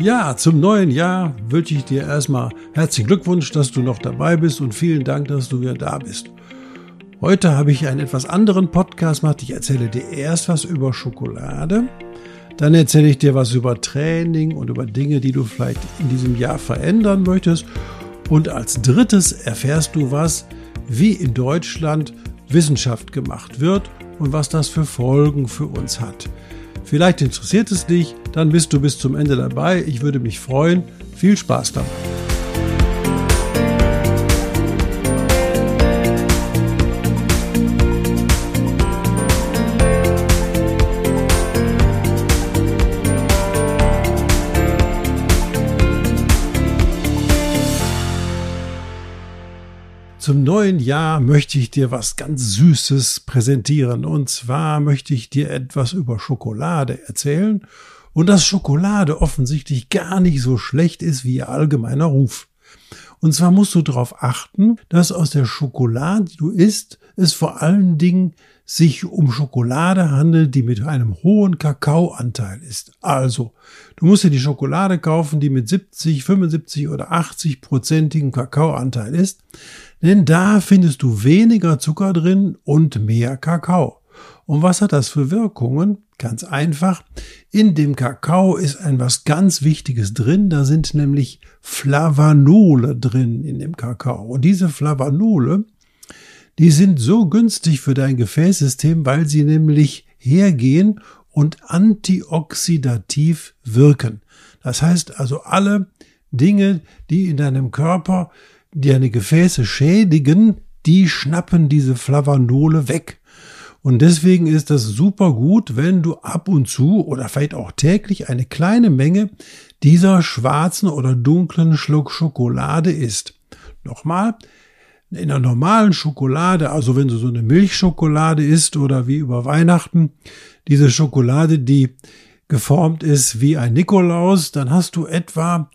Ja, zum neuen Jahr wünsche ich dir erstmal herzlichen Glückwunsch, dass du noch dabei bist und vielen Dank, dass du wieder da bist. Heute habe ich einen etwas anderen Podcast gemacht. Ich erzähle dir erst was über Schokolade, dann erzähle ich dir was über Training und über Dinge, die du vielleicht in diesem Jahr verändern möchtest. Und als drittes erfährst du was, wie in Deutschland Wissenschaft gemacht wird und was das für Folgen für uns hat. Vielleicht interessiert es dich, dann bist du bis zum Ende dabei. Ich würde mich freuen. Viel Spaß dabei. Zum neuen Jahr möchte ich dir was ganz Süßes präsentieren. Und zwar möchte ich dir etwas über Schokolade erzählen und dass Schokolade offensichtlich gar nicht so schlecht ist wie ihr allgemeiner Ruf. Und zwar musst du darauf achten, dass aus der Schokolade, die du isst, es vor allen Dingen sich um Schokolade handelt, die mit einem hohen Kakaoanteil ist. Also, du musst dir die Schokolade kaufen, die mit 70, 75 oder 80 prozentigen Kakaoanteil ist, denn da findest du weniger Zucker drin und mehr Kakao. Und was hat das für Wirkungen? Ganz einfach. In dem Kakao ist ein was ganz Wichtiges drin. Da sind nämlich Flavanole drin in dem Kakao. Und diese Flavanole, die sind so günstig für dein Gefäßsystem, weil sie nämlich hergehen und antioxidativ wirken. Das heißt also alle Dinge, die in deinem Körper deine Gefäße schädigen, die schnappen diese Flavanole weg. Und deswegen ist das super gut, wenn du ab und zu oder vielleicht auch täglich eine kleine Menge dieser schwarzen oder dunklen Schluck Schokolade isst. Nochmal, in der normalen Schokolade, also wenn du so eine Milchschokolade isst oder wie über Weihnachten, diese Schokolade, die geformt ist wie ein Nikolaus, dann hast du etwa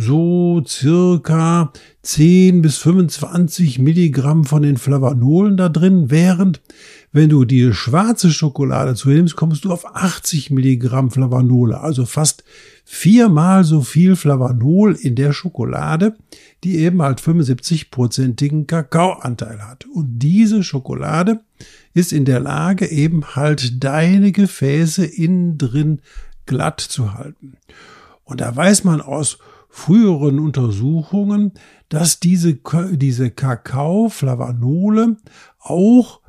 so circa 10 bis 25 Milligramm von den Flavanolen da drin, während wenn du die schwarze Schokolade zu nimmst, kommst du auf 80 Milligramm Flavanole, also fast viermal so viel Flavanol in der Schokolade, die eben halt 75-prozentigen Kakaoanteil hat. Und diese Schokolade ist in der Lage, eben halt deine Gefäße innen drin glatt zu halten. Und da weiß man aus früheren Untersuchungen, dass diese, diese Kakao-Flavanole auch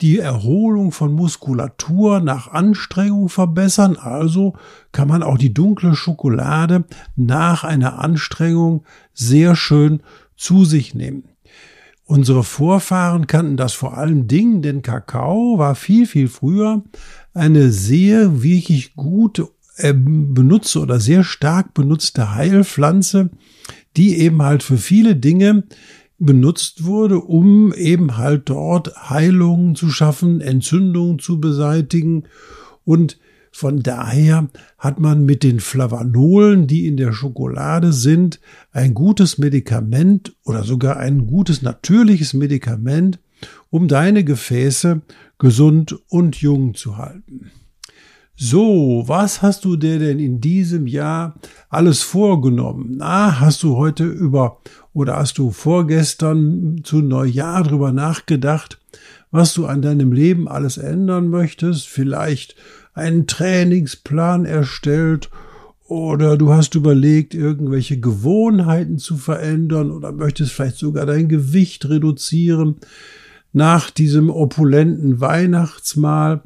die Erholung von Muskulatur nach Anstrengung verbessern. Also kann man auch die dunkle Schokolade nach einer Anstrengung sehr schön zu sich nehmen. Unsere Vorfahren kannten das vor allen Dingen, denn Kakao war viel, viel früher eine sehr wirklich gute benutzte oder sehr stark benutzte Heilpflanze, die eben halt für viele Dinge benutzt wurde, um eben halt dort Heilungen zu schaffen, Entzündungen zu beseitigen und von daher hat man mit den Flavanolen, die in der Schokolade sind, ein gutes Medikament oder sogar ein gutes natürliches Medikament, um deine Gefäße gesund und jung zu halten. So, was hast du dir denn in diesem Jahr alles vorgenommen? Na, hast du heute über oder hast du vorgestern zu Neujahr drüber nachgedacht, was du an deinem Leben alles ändern möchtest? Vielleicht einen Trainingsplan erstellt oder du hast überlegt, irgendwelche Gewohnheiten zu verändern oder möchtest vielleicht sogar dein Gewicht reduzieren nach diesem opulenten Weihnachtsmahl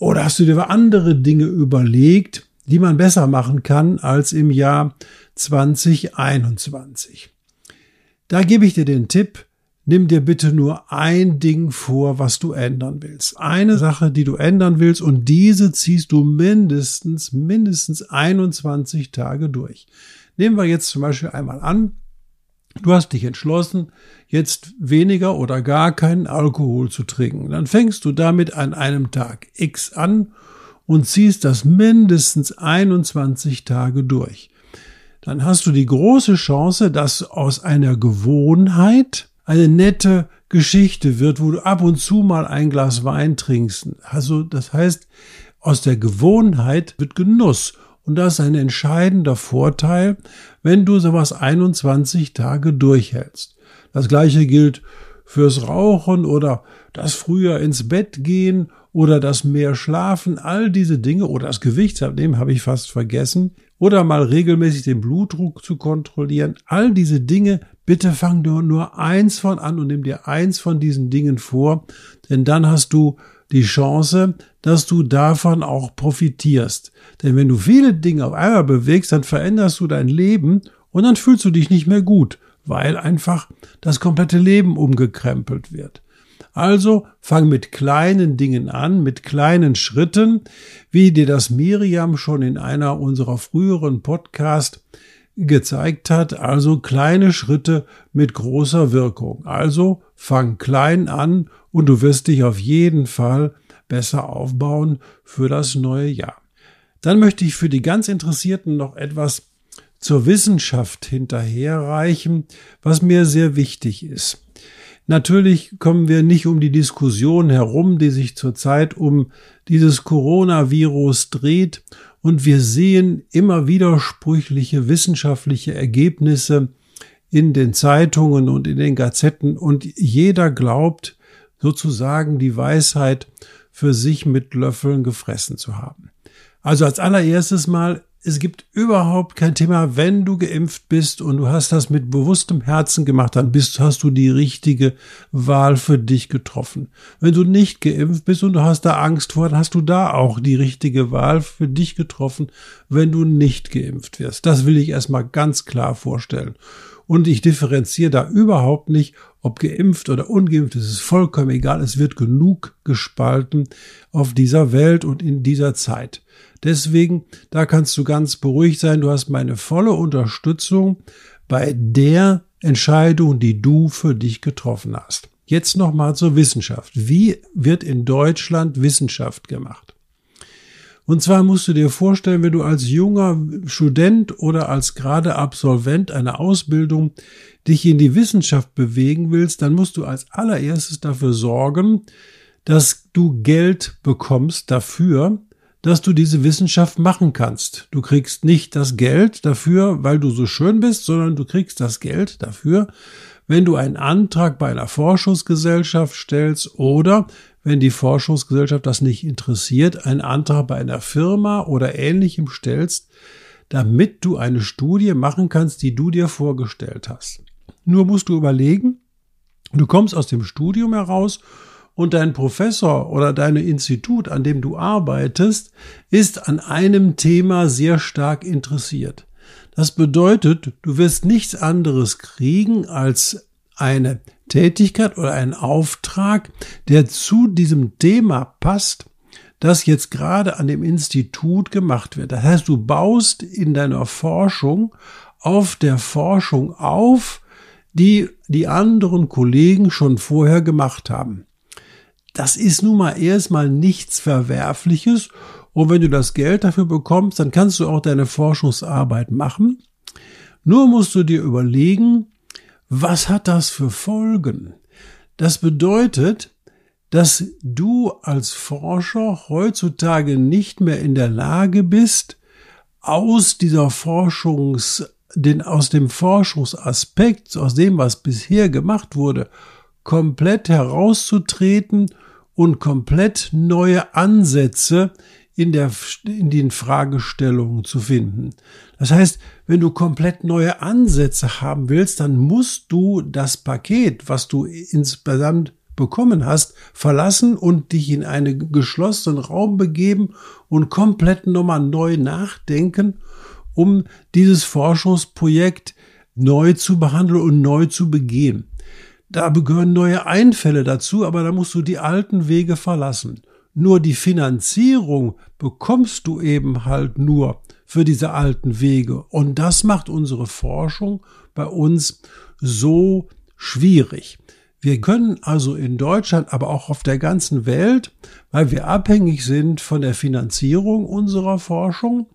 oder hast du dir andere Dinge überlegt, die man besser machen kann als im Jahr 2021? Da gebe ich dir den Tipp, nimm dir bitte nur ein Ding vor, was du ändern willst. Eine Sache, die du ändern willst und diese ziehst du mindestens, mindestens 21 Tage durch. Nehmen wir jetzt zum Beispiel einmal an, Du hast dich entschlossen, jetzt weniger oder gar keinen Alkohol zu trinken. Dann fängst du damit an einem Tag X an und ziehst das mindestens 21 Tage durch. Dann hast du die große Chance, dass aus einer Gewohnheit eine nette Geschichte wird, wo du ab und zu mal ein Glas Wein trinkst. Also das heißt, aus der Gewohnheit wird Genuss. Und das ist ein entscheidender Vorteil, wenn du sowas 21 Tage durchhältst. Das gleiche gilt fürs Rauchen oder das früher ins Bett gehen oder das mehr schlafen, all diese Dinge oder das Gewichtsabnehmen habe ich fast vergessen oder mal regelmäßig den Blutdruck zu kontrollieren. All diese Dinge, bitte fang nur, nur eins von an und nimm dir eins von diesen Dingen vor, denn dann hast du die Chance, dass du davon auch profitierst. Denn wenn du viele Dinge auf einmal bewegst, dann veränderst du dein Leben und dann fühlst du dich nicht mehr gut, weil einfach das komplette Leben umgekrempelt wird. Also fang mit kleinen Dingen an, mit kleinen Schritten, wie dir das Miriam schon in einer unserer früheren Podcast gezeigt hat, also kleine Schritte mit großer Wirkung. Also fang klein an und du wirst dich auf jeden Fall besser aufbauen für das neue Jahr. Dann möchte ich für die ganz Interessierten noch etwas zur Wissenschaft hinterherreichen, was mir sehr wichtig ist. Natürlich kommen wir nicht um die Diskussion herum, die sich zurzeit um dieses Coronavirus dreht, und wir sehen immer widersprüchliche wissenschaftliche Ergebnisse in den Zeitungen und in den Gazetten, und jeder glaubt sozusagen die Weisheit für sich mit Löffeln gefressen zu haben. Also als allererstes mal es gibt überhaupt kein Thema, wenn du geimpft bist und du hast das mit bewusstem Herzen gemacht, dann bist, hast du die richtige Wahl für dich getroffen. Wenn du nicht geimpft bist und du hast da Angst vor, dann hast du da auch die richtige Wahl für dich getroffen, wenn du nicht geimpft wirst. Das will ich erstmal ganz klar vorstellen. Und ich differenziere da überhaupt nicht, ob geimpft oder ungeimpft, es ist vollkommen egal. Es wird genug gespalten auf dieser Welt und in dieser Zeit. Deswegen, da kannst du ganz beruhigt sein. Du hast meine volle Unterstützung bei der Entscheidung, die du für dich getroffen hast. Jetzt nochmal zur Wissenschaft. Wie wird in Deutschland Wissenschaft gemacht? Und zwar musst du dir vorstellen, wenn du als junger Student oder als gerade Absolvent einer Ausbildung dich in die Wissenschaft bewegen willst, dann musst du als allererstes dafür sorgen, dass du Geld bekommst dafür, dass du diese Wissenschaft machen kannst. Du kriegst nicht das Geld dafür, weil du so schön bist, sondern du kriegst das Geld dafür, wenn du einen Antrag bei einer Forschungsgesellschaft stellst oder wenn die Forschungsgesellschaft das nicht interessiert, einen Antrag bei einer Firma oder ähnlichem stellst, damit du eine Studie machen kannst, die du dir vorgestellt hast. Nur musst du überlegen, du kommst aus dem Studium heraus und dein Professor oder dein Institut, an dem du arbeitest, ist an einem Thema sehr stark interessiert. Das bedeutet, du wirst nichts anderes kriegen als eine Tätigkeit oder einen Auftrag, der zu diesem Thema passt, das jetzt gerade an dem Institut gemacht wird. Das heißt, du baust in deiner Forschung auf der Forschung auf, die die anderen Kollegen schon vorher gemacht haben. Das ist nun mal erstmal nichts Verwerfliches. Und wenn du das Geld dafür bekommst, dann kannst du auch deine Forschungsarbeit machen. Nur musst du dir überlegen, was hat das für Folgen? Das bedeutet, dass du als Forscher heutzutage nicht mehr in der Lage bist, aus dieser Forschungs, den, aus dem Forschungsaspekt, aus dem, was bisher gemacht wurde, komplett herauszutreten und komplett neue Ansätze in, der, in den Fragestellungen zu finden. Das heißt, wenn du komplett neue Ansätze haben willst, dann musst du das Paket, was du insgesamt bekommen hast, verlassen und dich in einen geschlossenen Raum begeben und komplett nochmal neu nachdenken, um dieses Forschungsprojekt neu zu behandeln und neu zu begehen. Da gehören neue Einfälle dazu, aber da musst du die alten Wege verlassen. Nur die Finanzierung bekommst du eben halt nur für diese alten Wege. Und das macht unsere Forschung bei uns so schwierig. Wir können also in Deutschland, aber auch auf der ganzen Welt, weil wir abhängig sind von der Finanzierung unserer Forschung,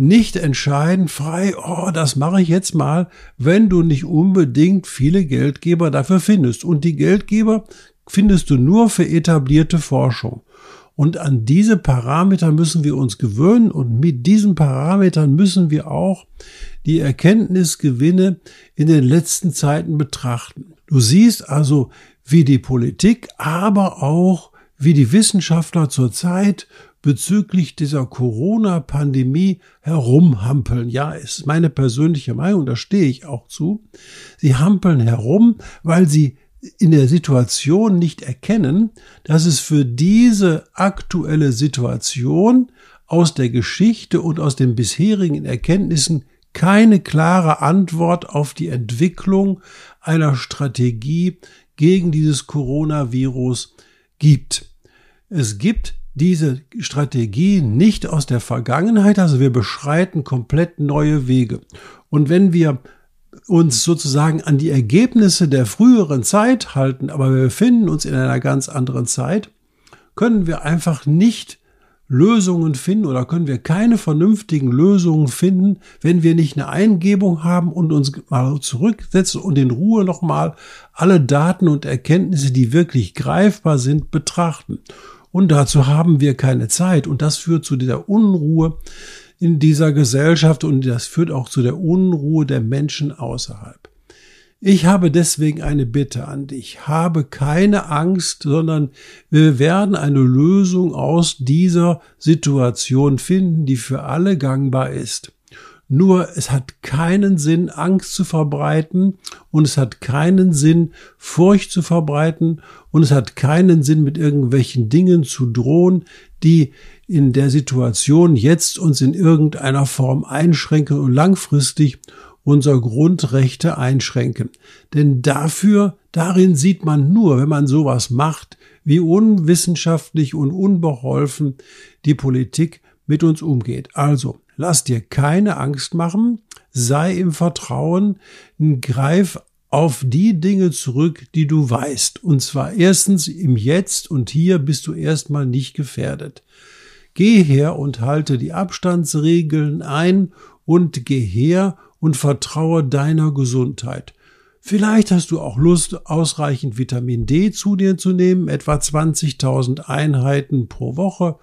nicht entscheiden frei, oh, das mache ich jetzt mal, wenn du nicht unbedingt viele Geldgeber dafür findest. Und die Geldgeber findest du nur für etablierte Forschung. Und an diese Parameter müssen wir uns gewöhnen und mit diesen Parametern müssen wir auch die Erkenntnisgewinne in den letzten Zeiten betrachten. Du siehst also, wie die Politik, aber auch wie die Wissenschaftler zurzeit bezüglich dieser Corona-Pandemie herumhampeln. Ja, ist meine persönliche Meinung, da stehe ich auch zu. Sie hampeln herum, weil sie in der Situation nicht erkennen, dass es für diese aktuelle Situation aus der Geschichte und aus den bisherigen Erkenntnissen keine klare Antwort auf die Entwicklung einer Strategie gegen dieses Coronavirus gibt. Es gibt diese Strategie nicht aus der Vergangenheit, also wir beschreiten komplett neue Wege. Und wenn wir uns sozusagen an die Ergebnisse der früheren Zeit halten, aber wir befinden uns in einer ganz anderen Zeit, können wir einfach nicht Lösungen finden oder können wir keine vernünftigen Lösungen finden, wenn wir nicht eine Eingebung haben und uns mal zurücksetzen und in Ruhe nochmal alle Daten und Erkenntnisse, die wirklich greifbar sind, betrachten. Und dazu haben wir keine Zeit. Und das führt zu dieser Unruhe in dieser Gesellschaft und das führt auch zu der Unruhe der Menschen außerhalb. Ich habe deswegen eine Bitte an dich. Habe keine Angst, sondern wir werden eine Lösung aus dieser Situation finden, die für alle gangbar ist. Nur es hat keinen Sinn, Angst zu verbreiten und es hat keinen Sinn, Furcht zu verbreiten und es hat keinen Sinn, mit irgendwelchen Dingen zu drohen, die in der Situation jetzt uns in irgendeiner Form einschränken und langfristig unser Grundrechte einschränken. Denn dafür, darin sieht man nur, wenn man sowas macht, wie unwissenschaftlich und unbeholfen die Politik mit uns umgeht. Also, Lass dir keine Angst machen, sei im Vertrauen, greif auf die Dinge zurück, die du weißt. Und zwar erstens im Jetzt und hier bist du erstmal nicht gefährdet. Geh her und halte die Abstandsregeln ein und geh her und vertraue deiner Gesundheit. Vielleicht hast du auch Lust, ausreichend Vitamin D zu dir zu nehmen, etwa 20.000 Einheiten pro Woche,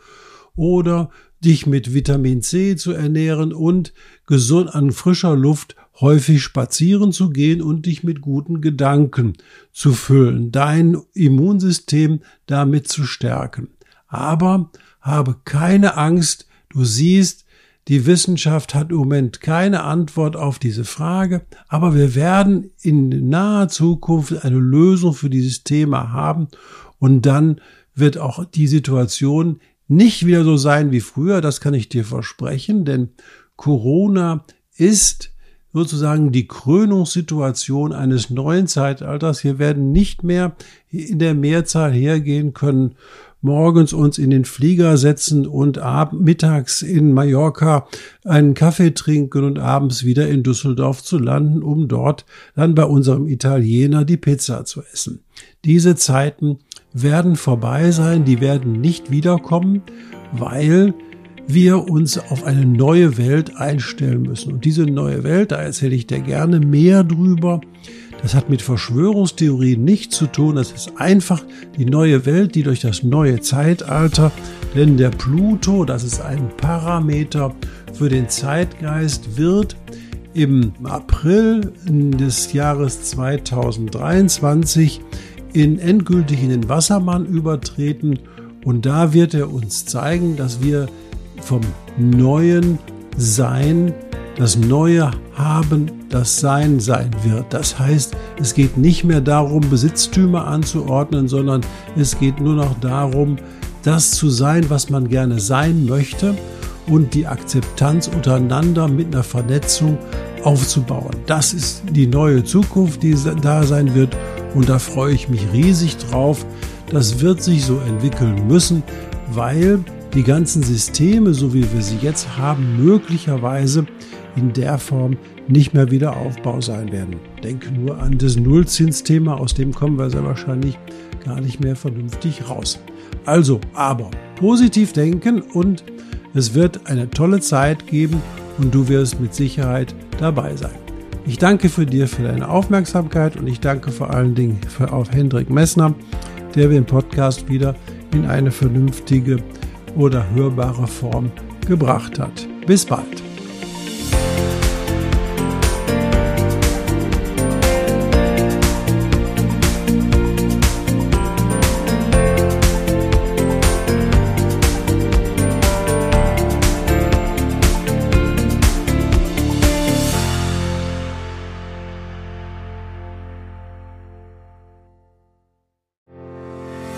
oder dich mit Vitamin C zu ernähren und gesund an frischer Luft häufig spazieren zu gehen und dich mit guten Gedanken zu füllen, dein Immunsystem damit zu stärken. Aber habe keine Angst, du siehst, die Wissenschaft hat im Moment keine Antwort auf diese Frage, aber wir werden in naher Zukunft eine Lösung für dieses Thema haben und dann wird auch die Situation nicht wieder so sein wie früher, das kann ich dir versprechen, denn Corona ist sozusagen die Krönungssituation eines neuen Zeitalters. Wir werden nicht mehr in der Mehrzahl hergehen können, morgens uns in den Flieger setzen und mittags in Mallorca einen Kaffee trinken und abends wieder in Düsseldorf zu landen, um dort dann bei unserem Italiener die Pizza zu essen. Diese Zeiten werden vorbei sein, die werden nicht wiederkommen, weil wir uns auf eine neue Welt einstellen müssen. Und diese neue Welt, da erzähle ich dir gerne mehr drüber. Das hat mit Verschwörungstheorien nichts zu tun. Das ist einfach die neue Welt, die durch das neue Zeitalter, denn der Pluto, das ist ein Parameter für den Zeitgeist, wird im April des Jahres 2023 in endgültig in den Wassermann übertreten und da wird er uns zeigen, dass wir vom neuen Sein, das neue Haben, das Sein sein wird. Das heißt, es geht nicht mehr darum, Besitztümer anzuordnen, sondern es geht nur noch darum, das zu sein, was man gerne sein möchte und die Akzeptanz untereinander mit einer Vernetzung aufzubauen. Das ist die neue Zukunft, die da sein wird und da freue ich mich riesig drauf. Das wird sich so entwickeln müssen, weil die ganzen Systeme, so wie wir sie jetzt haben, möglicherweise in der Form nicht mehr wieder Aufbau sein werden. Denke nur an das Nullzinsthema, aus dem kommen wir sehr wahrscheinlich gar nicht mehr vernünftig raus. Also, aber positiv denken und es wird eine tolle Zeit geben und du wirst mit Sicherheit dabei sein. Ich danke für dir für deine Aufmerksamkeit und ich danke vor allen Dingen für auf Hendrik Messner, der den Podcast wieder in eine vernünftige oder hörbare Form gebracht hat. Bis bald.